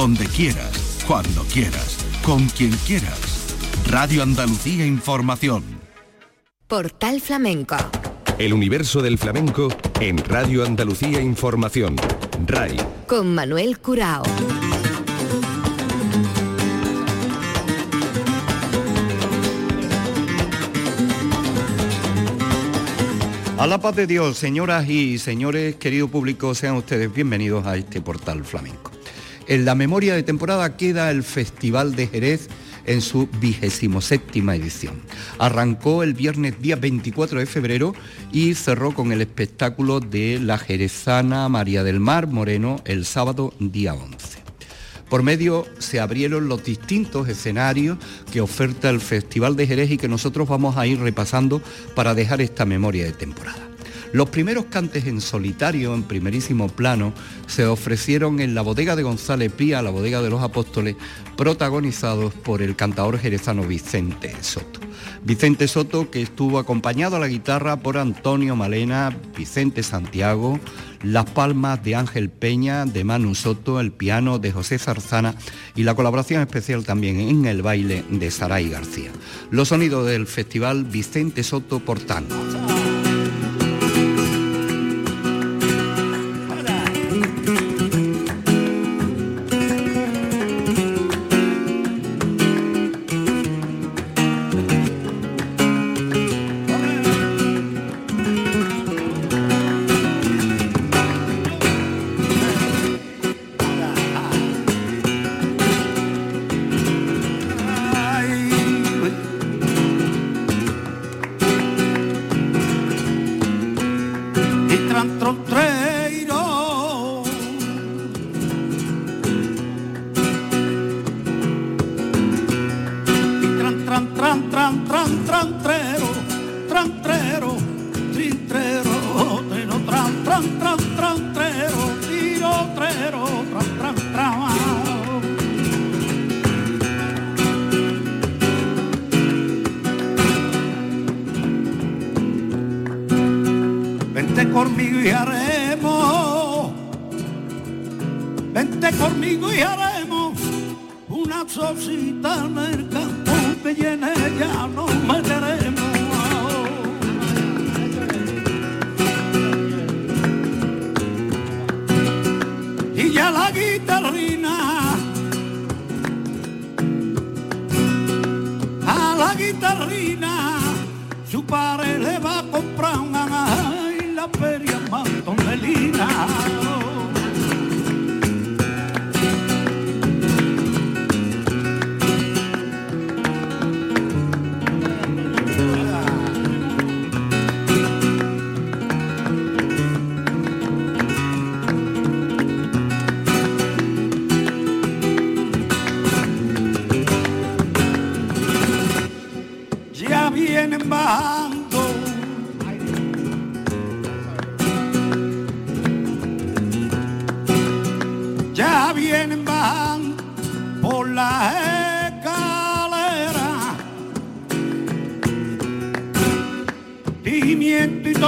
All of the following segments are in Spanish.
Donde quieras, cuando quieras, con quien quieras. Radio Andalucía Información. Portal Flamenco. El universo del flamenco en Radio Andalucía Información. RAI. Con Manuel Curao. A la paz de Dios, señoras y señores, querido público, sean ustedes bienvenidos a este portal flamenco. En la memoria de temporada queda el Festival de Jerez en su vigésimo séptima edición. Arrancó el viernes día 24 de febrero y cerró con el espectáculo de la jerezana María del Mar Moreno el sábado día 11. Por medio se abrieron los distintos escenarios que oferta el Festival de Jerez y que nosotros vamos a ir repasando para dejar esta memoria de temporada. Los primeros cantes en solitario, en primerísimo plano, se ofrecieron en la bodega de González Pía, la bodega de los apóstoles, protagonizados por el cantador jerezano Vicente Soto. Vicente Soto que estuvo acompañado a la guitarra por Antonio Malena, Vicente Santiago, las palmas de Ángel Peña, de Manu Soto, el piano de José Zarzana y la colaboración especial también en el baile de Saray García. Los sonidos del festival Vicente Soto por tango.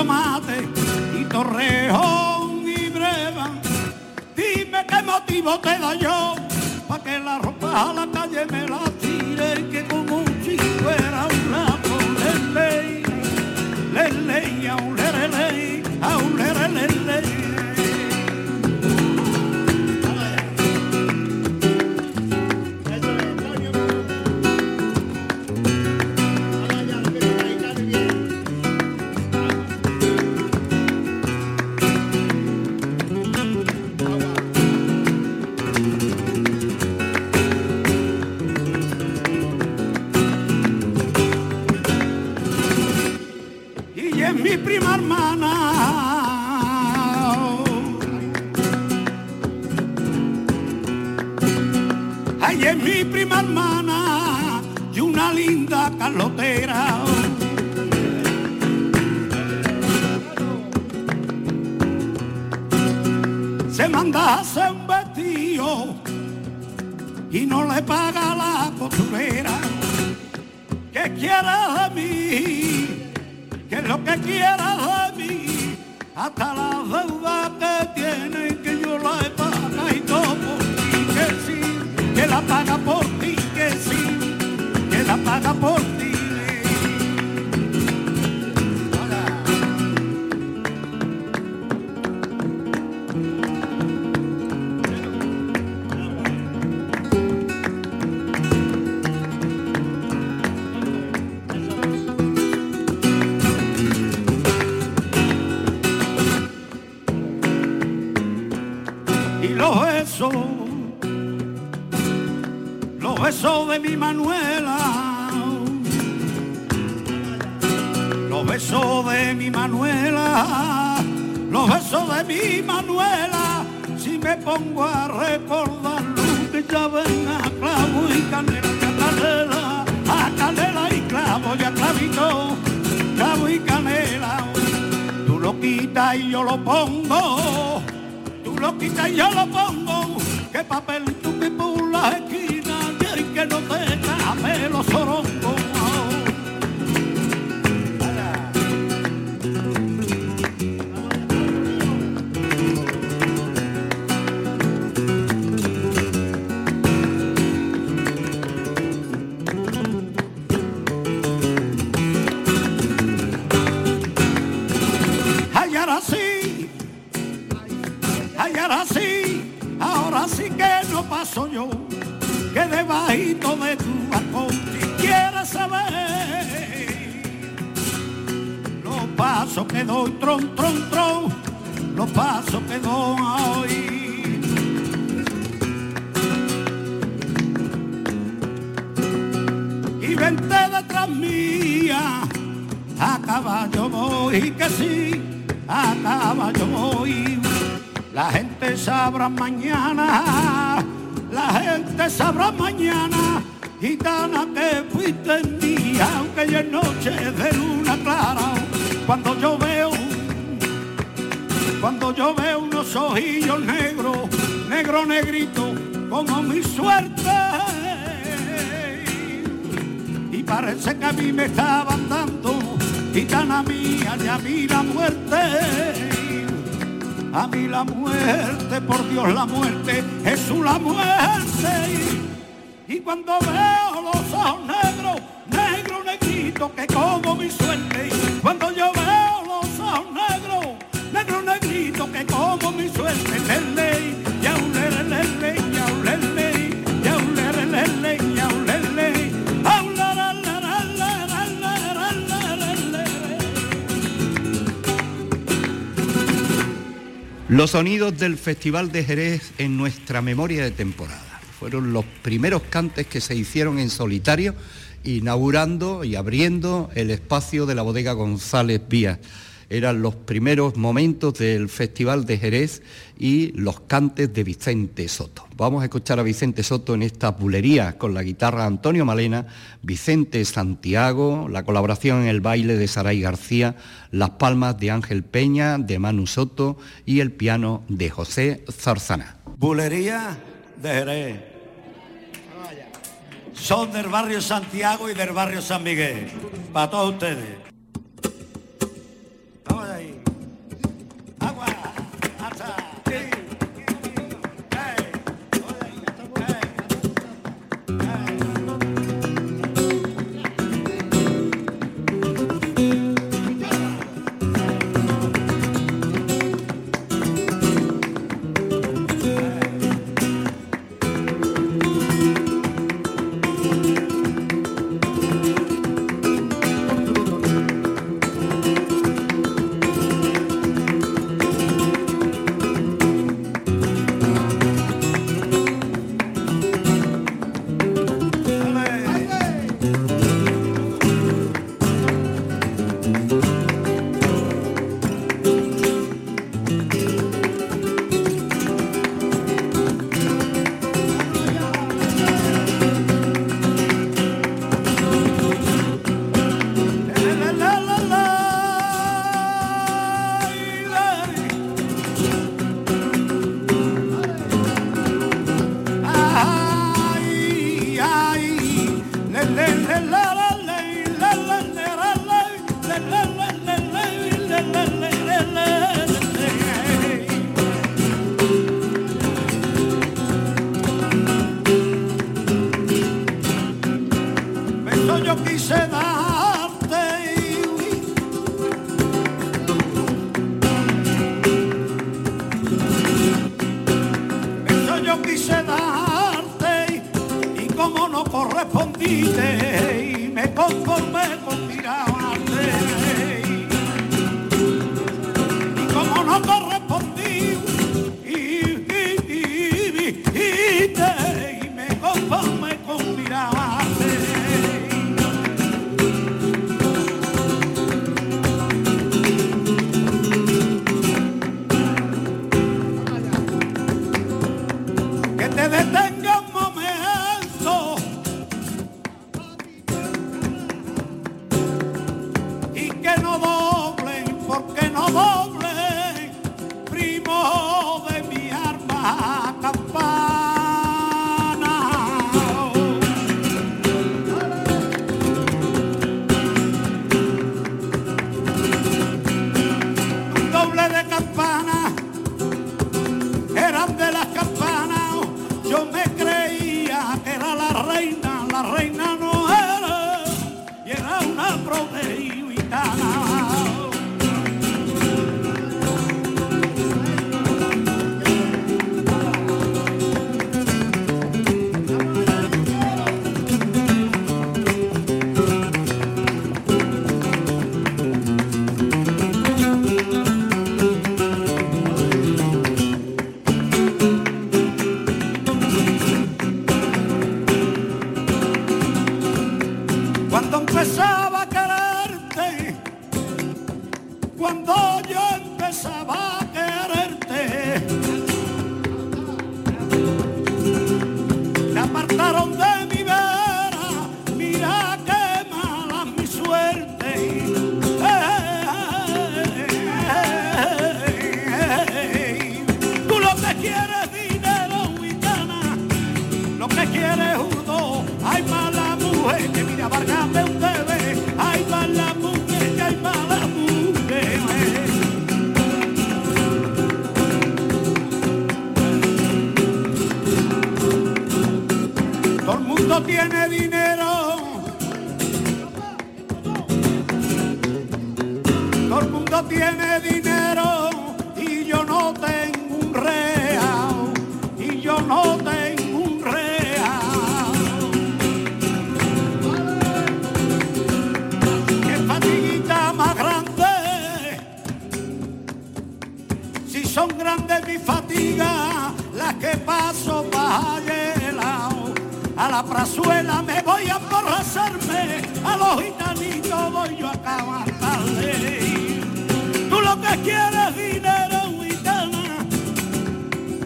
tomate y torrejón y breva. Dime qué motivo te da yo pa' que la ropa a la calle me la tire que como si fuera una por ley, ley, ley, ley, ley, ley, hermana. Ay, es mi prima hermana y una linda carlotera. Se mandase un vestido y no le paga la costurera. ¿Qué quiere de mí? Hasta la deuda que tiene que yo la he pagado y todo y que si paga por ti, que sí, que la paga por ti. Mi Manuela, los besos de mi Manuela, los besos de mi Manuela, si me pongo a recordarlo, que ya ven a clavo y canela, y a canela, y clavo, y a clavito, clavo y canela, tú lo quitas y yo lo pongo tú lo quitas y yo lo pongo, que papel que debajito de tu balcón, si quieres saber los pasos que doy, tron, tron, tron, los pasos que doy. Y vente detrás mía, a caballo voy, que sí, a caballo voy. La gente sabrá mañana, la gente sabrá mañana, gitana que fuiste mía, aunque ya es noche de luna clara. Cuando yo veo, cuando yo veo unos ojillos negros, negro negrito, como mi suerte. Y parece que a mí me estaban dando, gitana mía, y a mí la muerte a mí la muerte, por Dios la muerte, Jesús la muerte. Y cuando veo los ojos negros, negro, negrito, que como mi suerte. Cuando yo veo los ojos negros, negro, negrito, que como mi suerte. Lele, Los sonidos del Festival de Jerez en nuestra memoria de temporada. Fueron los primeros cantes que se hicieron en solitario, inaugurando y abriendo el espacio de la bodega González Vías. Eran los primeros momentos del Festival de Jerez y los cantes de Vicente Soto. Vamos a escuchar a Vicente Soto en esta bulería con la guitarra Antonio Malena, Vicente Santiago, la colaboración en el baile de Saray García, las palmas de Ángel Peña, de Manu Soto y el piano de José Zarzana. Bulería de Jerez. Son del barrio Santiago y del barrio San Miguel. Para todos ustedes. Correspondiste y me conformé con mirarte. Apartaron de mi vera, mira qué mala mi suerte. Tú lo que quieres dinero, gitana, lo que quiere Mundo tiene dinero. Todo el mundo tiene dinero y yo no tengo un real. Y yo no tengo un real. Qué fatiguita más grande. Si son grandes mis fatigas, las que paso para lado. A la prazuela me voy a emborracharme, a los gitanitos voy yo a cabalgarle. Tú lo que quieres dinero, gitana,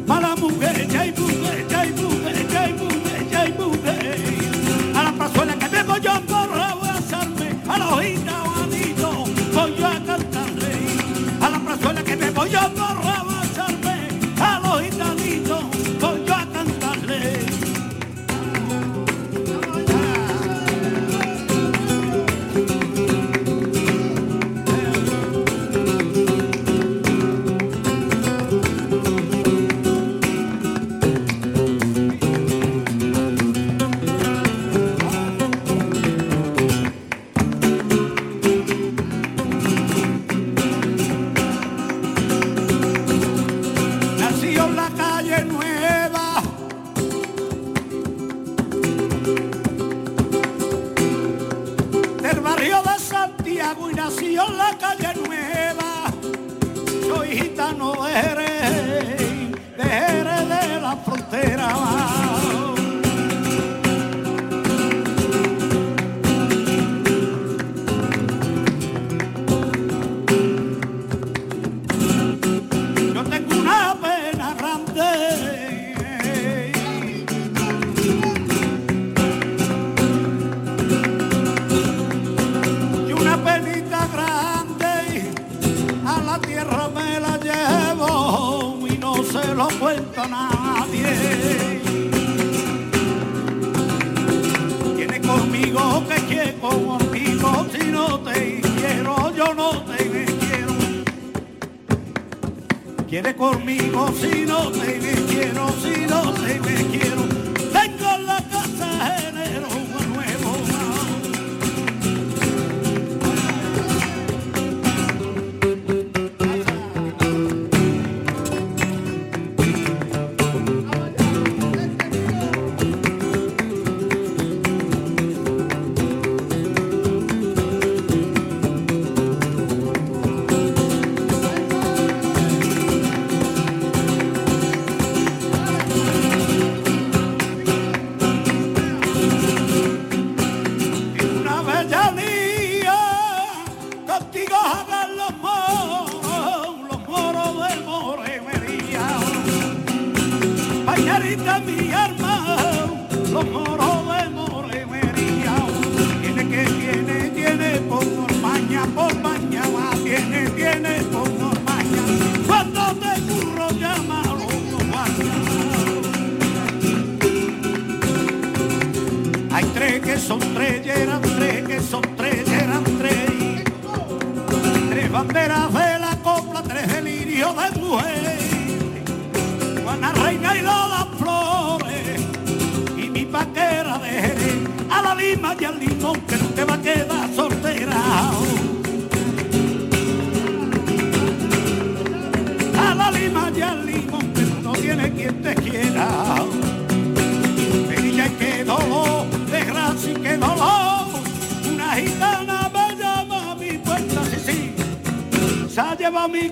mala mujer, ya hay mujer, ya hay mujer, ya hay mujer, ya hay mujer. A la prazuela que me voy a emborracharme,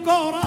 ha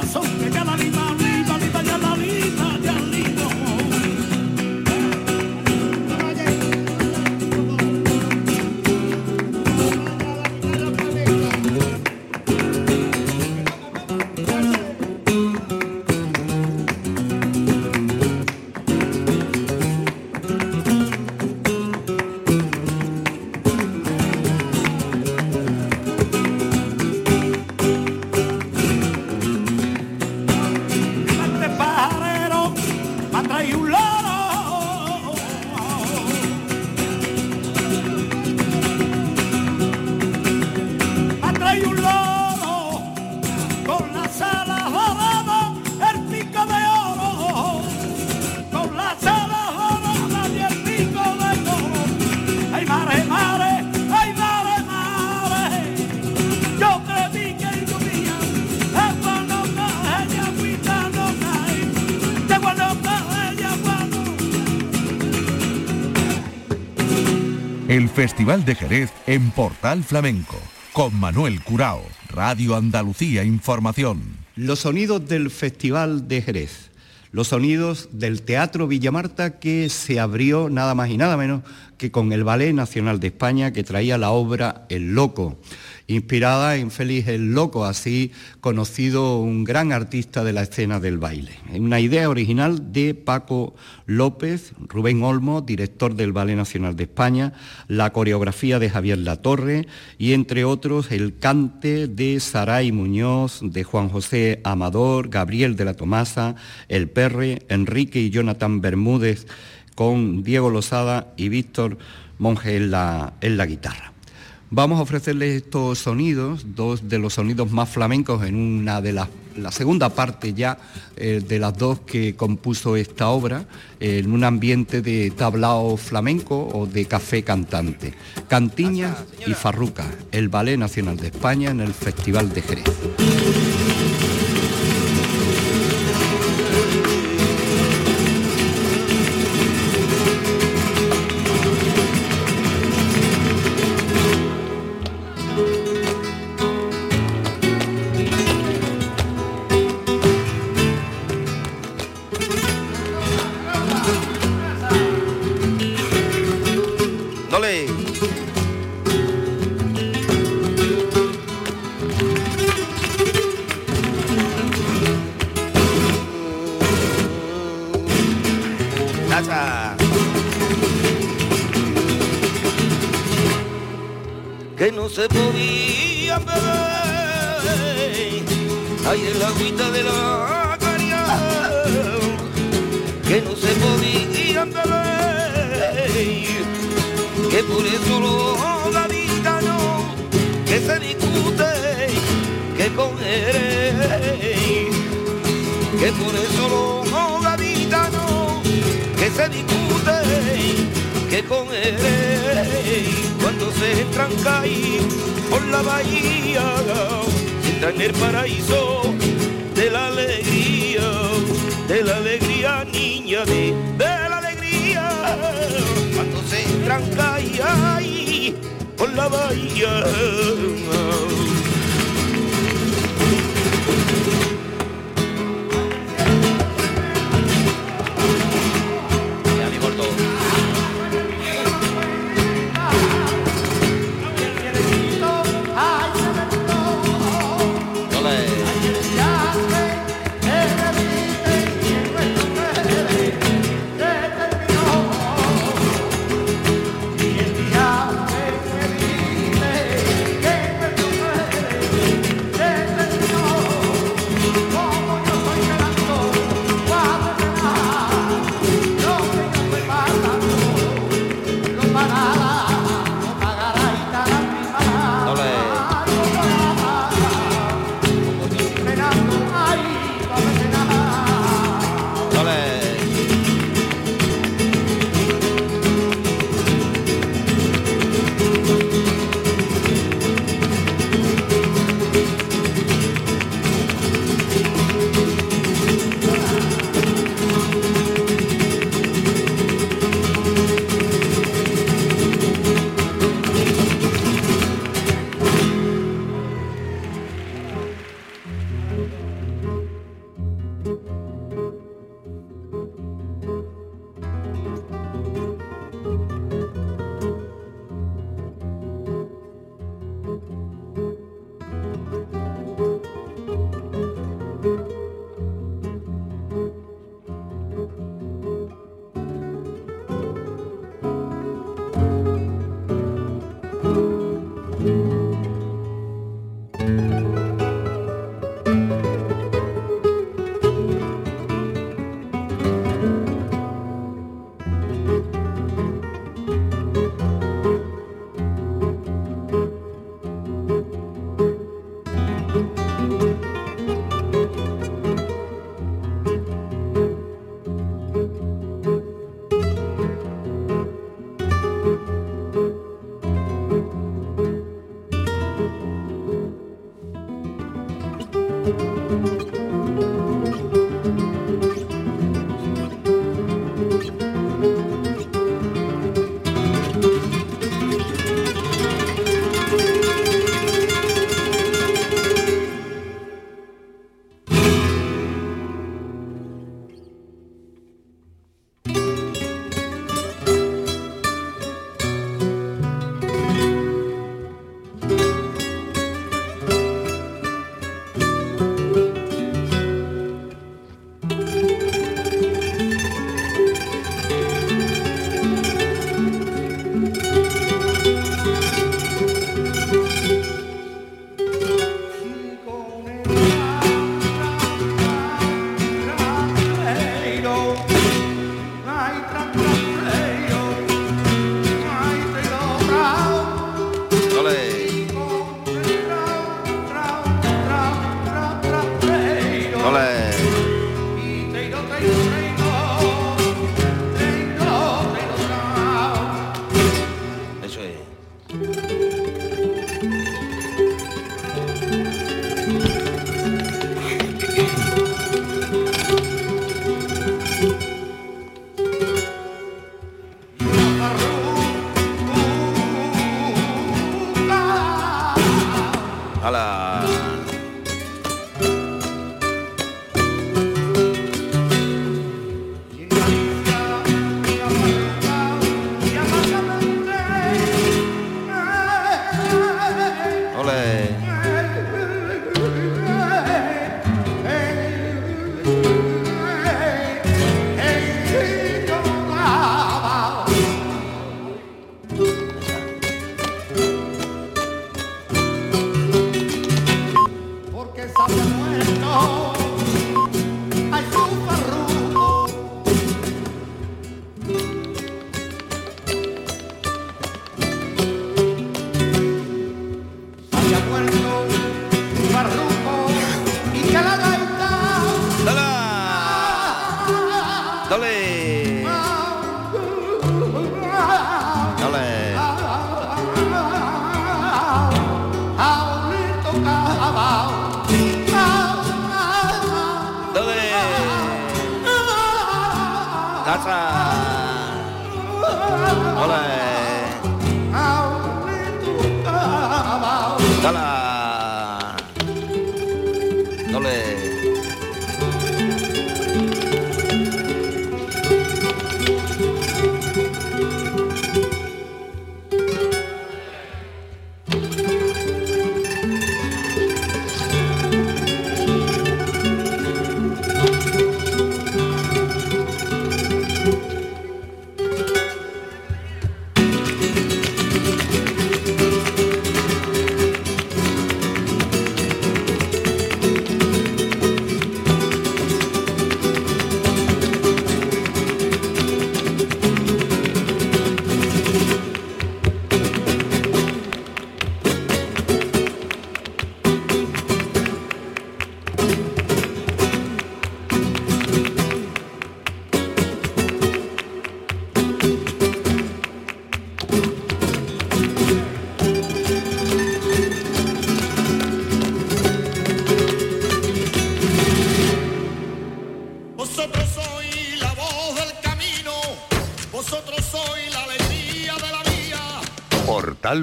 Festival de Jerez en Portal Flamenco. Con Manuel Curao. Radio Andalucía Información. Los sonidos del Festival de Jerez, los sonidos del Teatro Villamarta que se abrió nada más y nada menos que con el Ballet Nacional de España que traía la obra El Loco, inspirada en Félix el Loco, así conocido un gran artista de la escena del baile. Una idea original de Paco López, Rubén Olmo, director del Ballet Nacional de España, la coreografía de Javier Latorre y entre otros el cante de Saray Muñoz, de Juan José Amador, Gabriel de la Tomasa, El Perre, Enrique y Jonathan Bermúdez con Diego Lozada y Víctor Monge en la, en la guitarra. Vamos a ofrecerles estos sonidos, dos de los sonidos más flamencos en una de las la segunda parte ya eh, de las dos que compuso esta obra, eh, en un ambiente de tablao flamenco o de café cantante. Cantiñas y Farruca, el Ballet Nacional de España en el Festival de Jerez.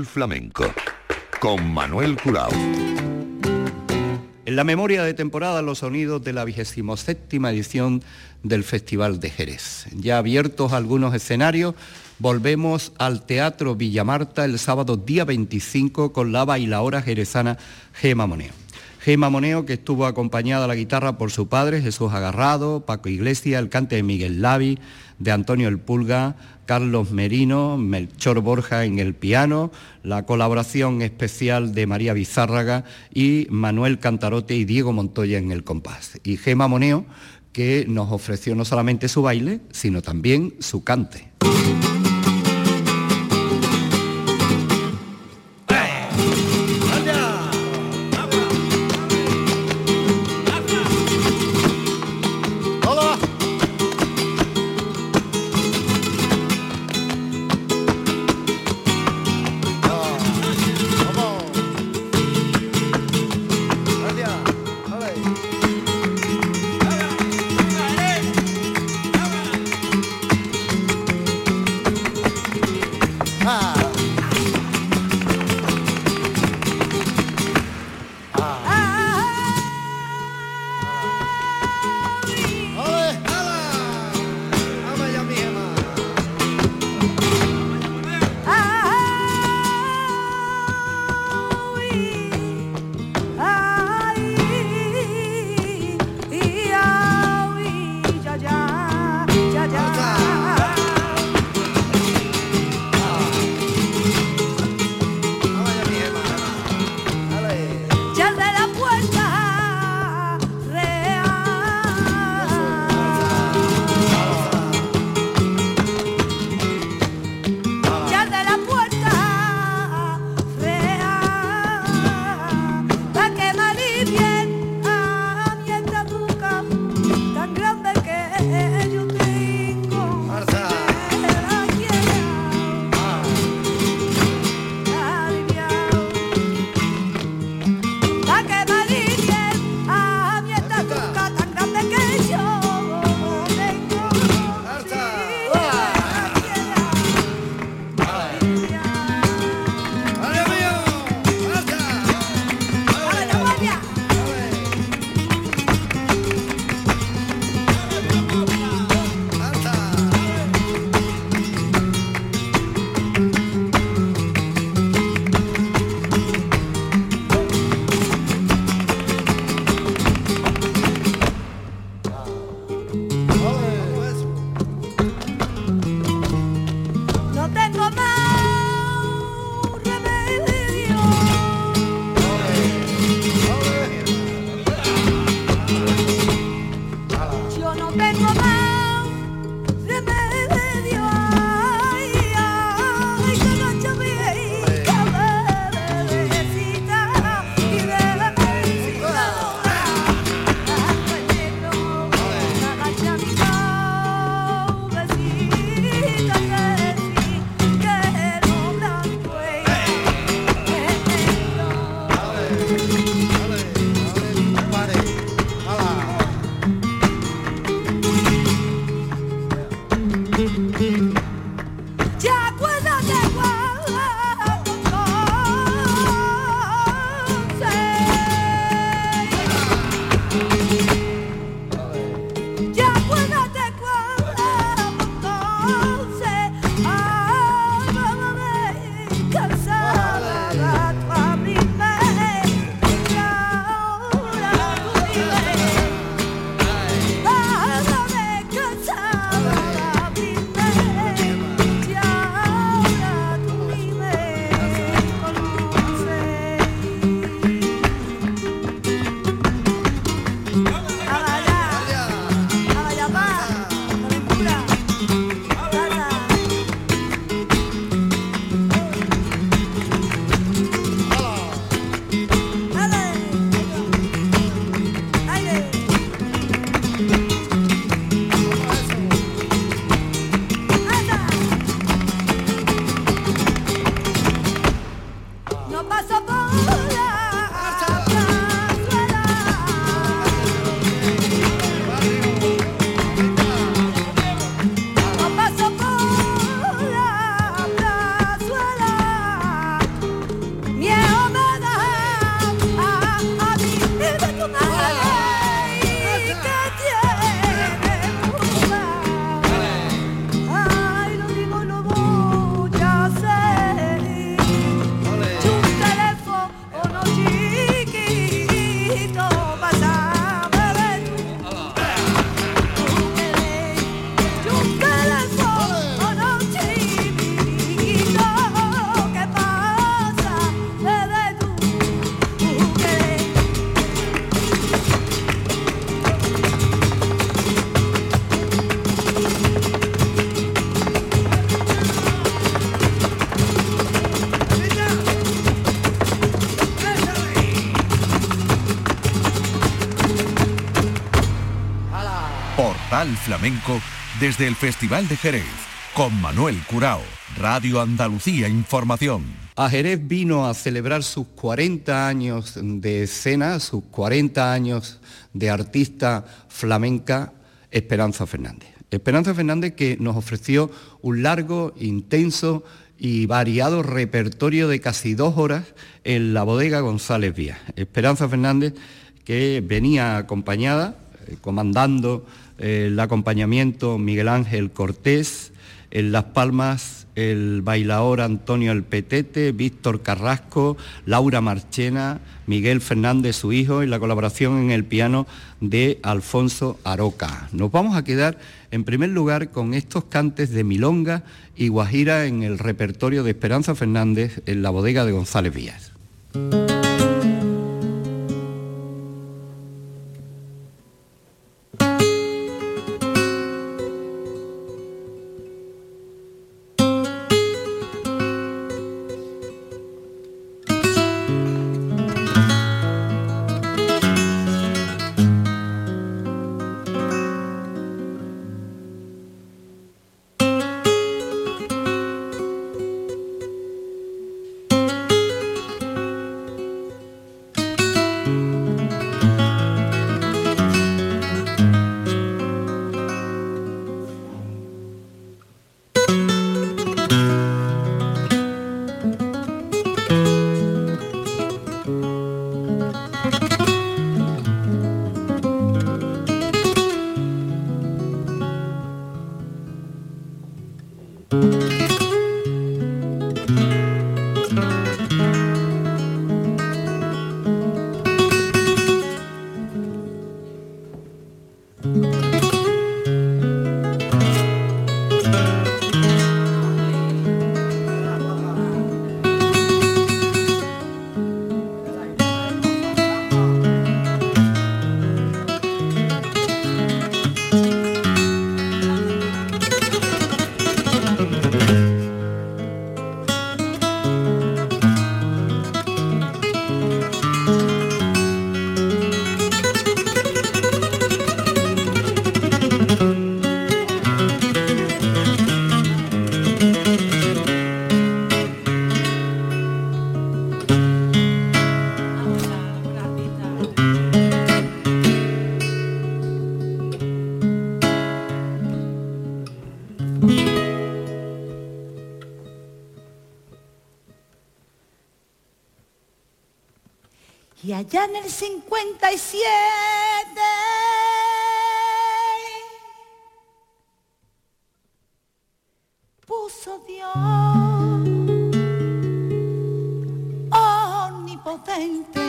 Flamenco con Manuel Curao. En la memoria de temporada los sonidos de la 27 edición del Festival de Jerez. Ya abiertos algunos escenarios, volvemos al Teatro Villamarta el sábado día 25 con la bailaora jerezana Gema Moneo. Gema Moneo, que estuvo acompañada a la guitarra por su padre, Jesús Agarrado, Paco Iglesias, el cante de Miguel Lavi, de Antonio El Pulga, Carlos Merino, Melchor Borja en el piano, la colaboración especial de María Bizárraga y Manuel Cantarote y Diego Montoya en el compás. Y Gema Moneo, que nos ofreció no solamente su baile, sino también su cante. Flamenco desde el Festival de Jerez con Manuel Curao, Radio Andalucía Información. A Jerez vino a celebrar sus 40 años de escena, sus 40 años de artista flamenca Esperanza Fernández. Esperanza Fernández que nos ofreció un largo, intenso y variado repertorio de casi dos horas en la bodega González Vías. Esperanza Fernández que venía acompañada, eh, comandando el acompañamiento Miguel Ángel Cortés, en Las Palmas el bailador Antonio El Petete, Víctor Carrasco, Laura Marchena, Miguel Fernández, su hijo, y la colaboración en el piano de Alfonso Aroca. Nos vamos a quedar en primer lugar con estos cantes de Milonga y Guajira en el repertorio de Esperanza Fernández en la bodega de González Vías. Ya en el 57 puso Dios omnipotente.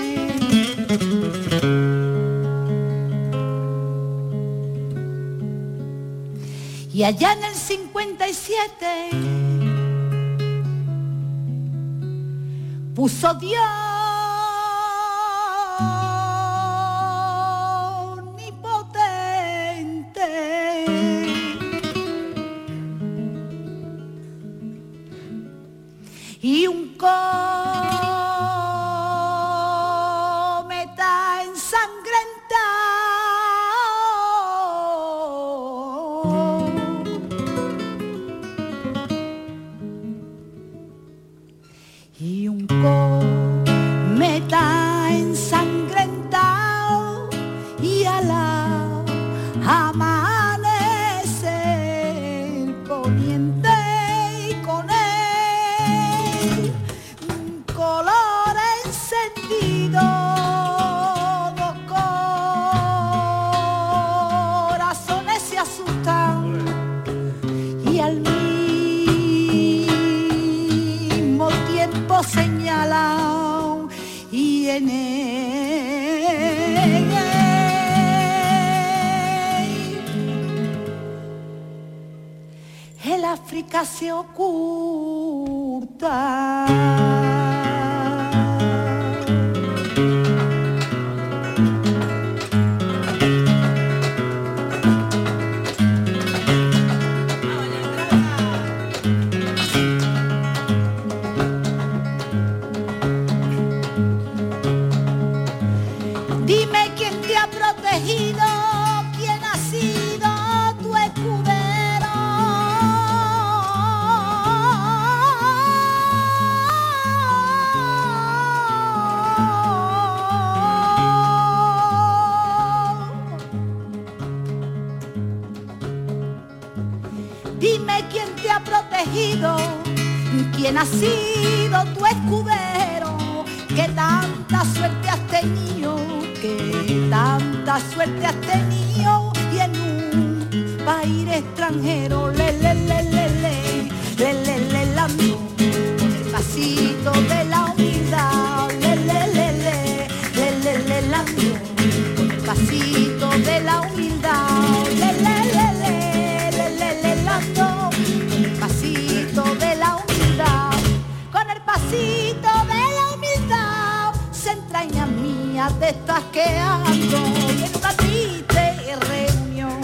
Y allá en el 57 puso Dios ha protegido, quien ha sido tu escudero, que tanta suerte has tenido, que tanta suerte has tenido y en un país extranjero, le, mía de estas que ando y en una triste reunión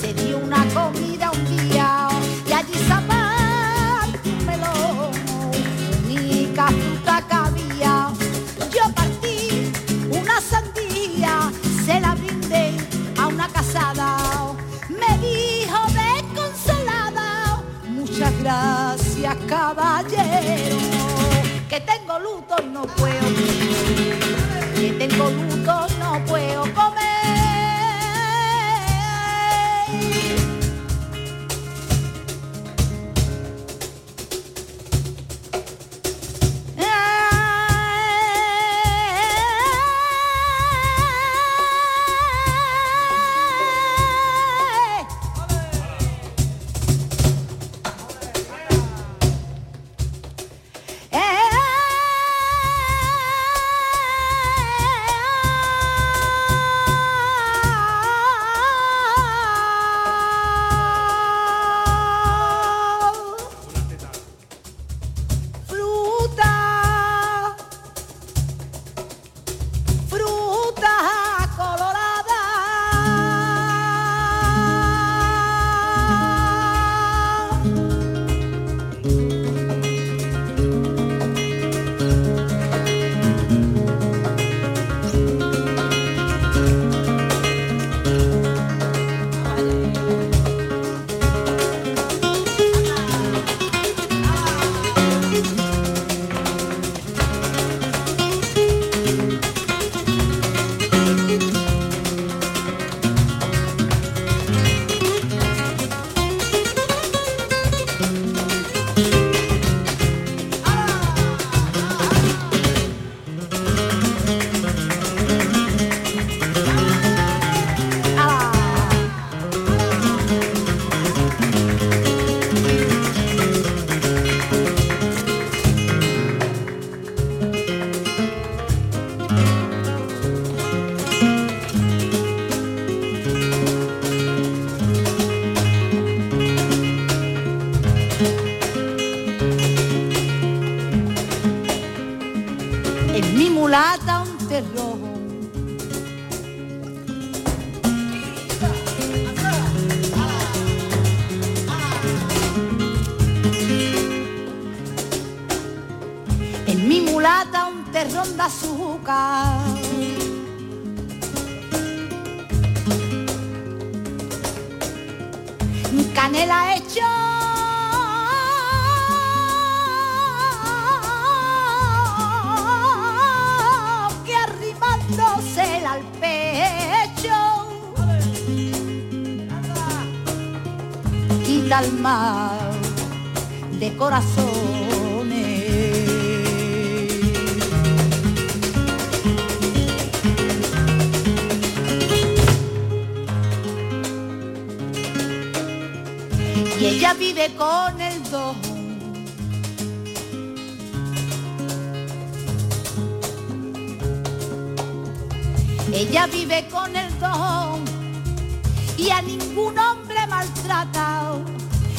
se dio una comida un día y allí zapar un melón, única fruta que. Yo partí una sandía, se la brindé a una casada. Me dijo desconsolada, muchas gracias caballero, no puedo, que tengo luto En mi mulata un terrón de azúcar. Canela hecho al pecho quita el mal de corazones. Ella vive con el don Ella vive con el don y a ningún hombre maltrata.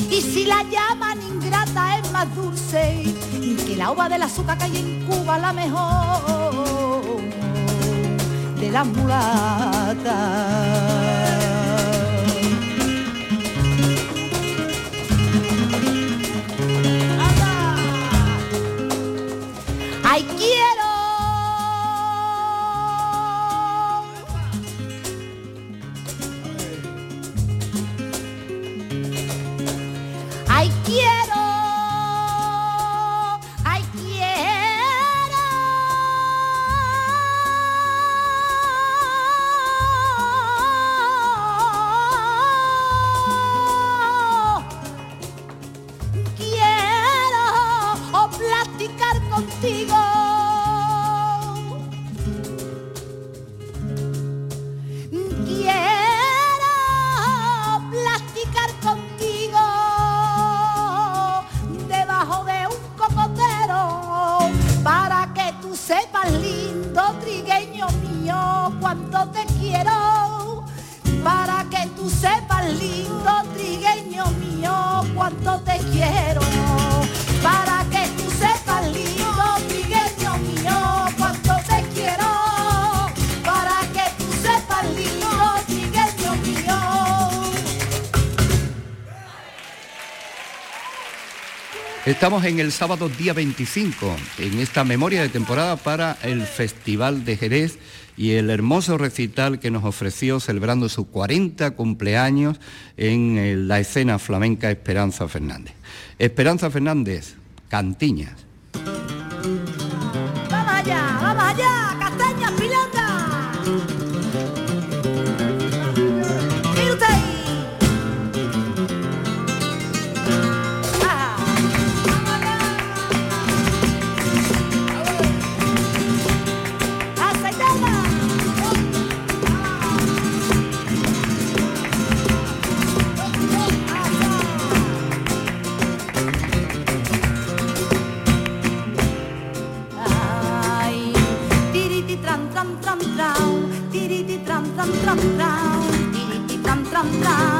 Y si la llaman ingrata es más dulce que la uva del azúcar que hay en Cuba, la mejor de las mulatas. quiero platicar contigo Estamos en el sábado día 25, en esta memoria de temporada para el Festival de Jerez y el hermoso recital que nos ofreció celebrando su 40 cumpleaños en eh, la escena flamenca Esperanza Fernández. Esperanza Fernández, Cantiñas. ¡Vamos allá, vamos allá! 刚。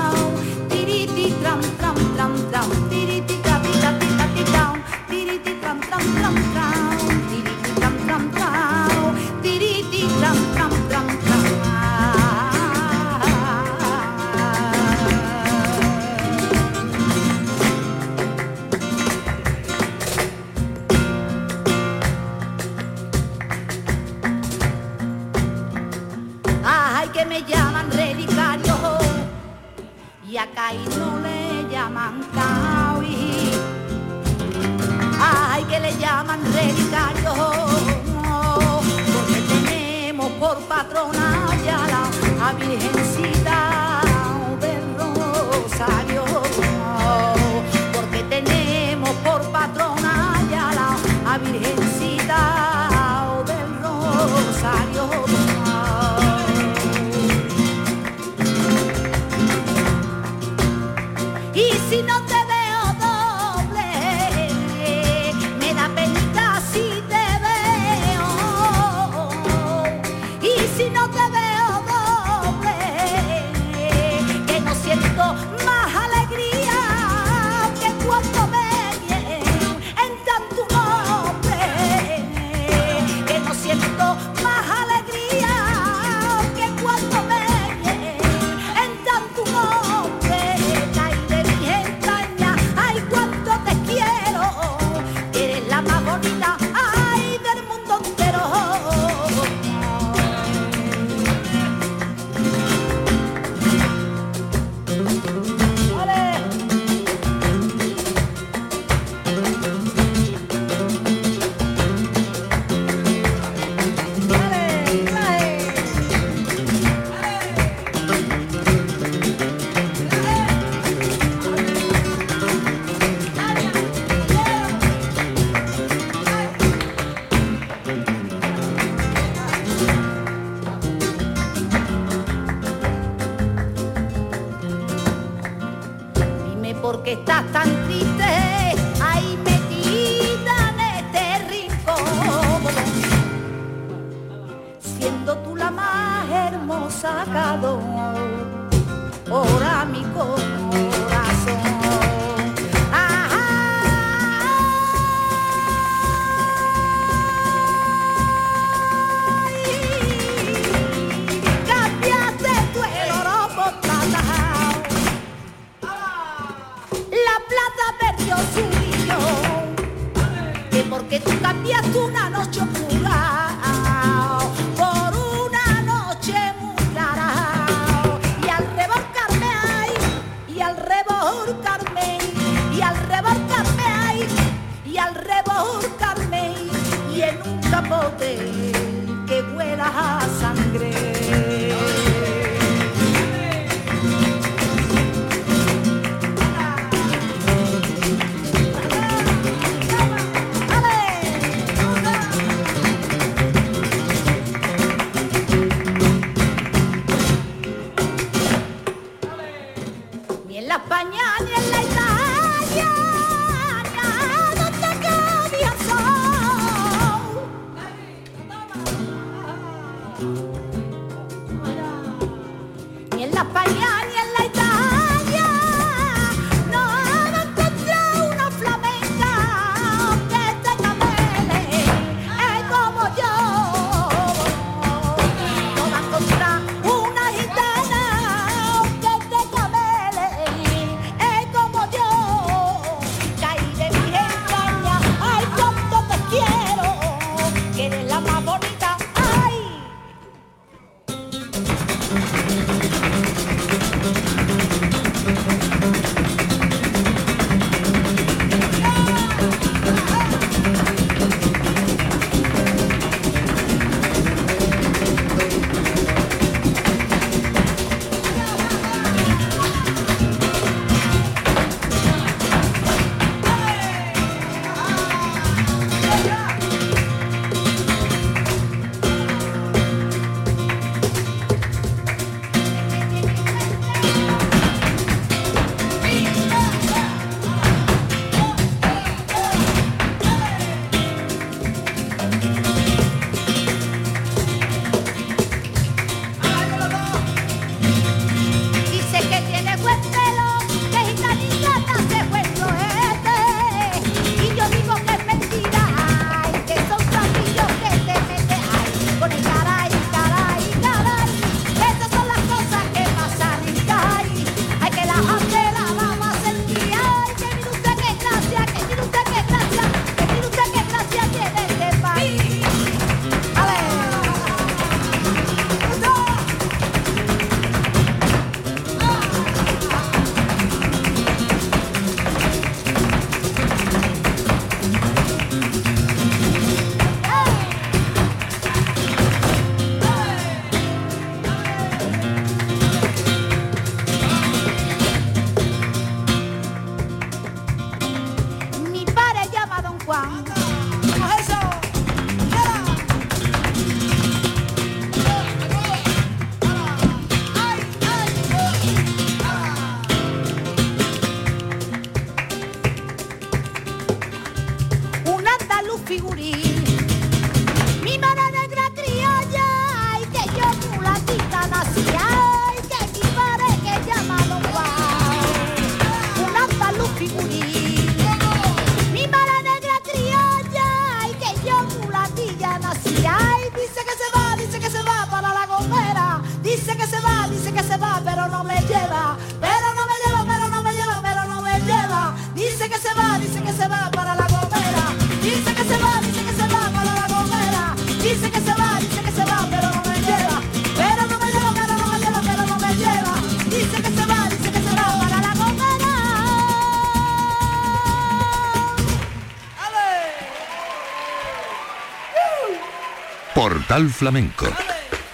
Portal Flamenco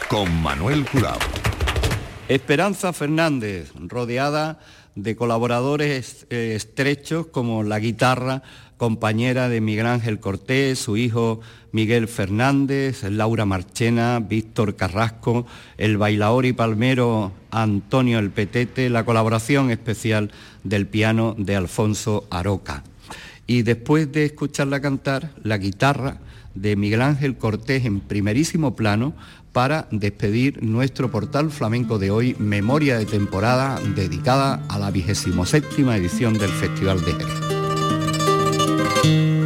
con Manuel Curao. Esperanza Fernández, rodeada de colaboradores eh, estrechos como la guitarra, compañera de Miguel Ángel Cortés, su hijo Miguel Fernández, Laura Marchena, Víctor Carrasco, el bailaor y palmero Antonio El Petete, la colaboración especial del piano de Alfonso Aroca. Y después de escucharla cantar, la guitarra de Miguel Ángel Cortés en primerísimo plano para despedir nuestro portal flamenco de hoy, memoria de temporada dedicada a la vigésimo séptima edición del Festival de Jerez.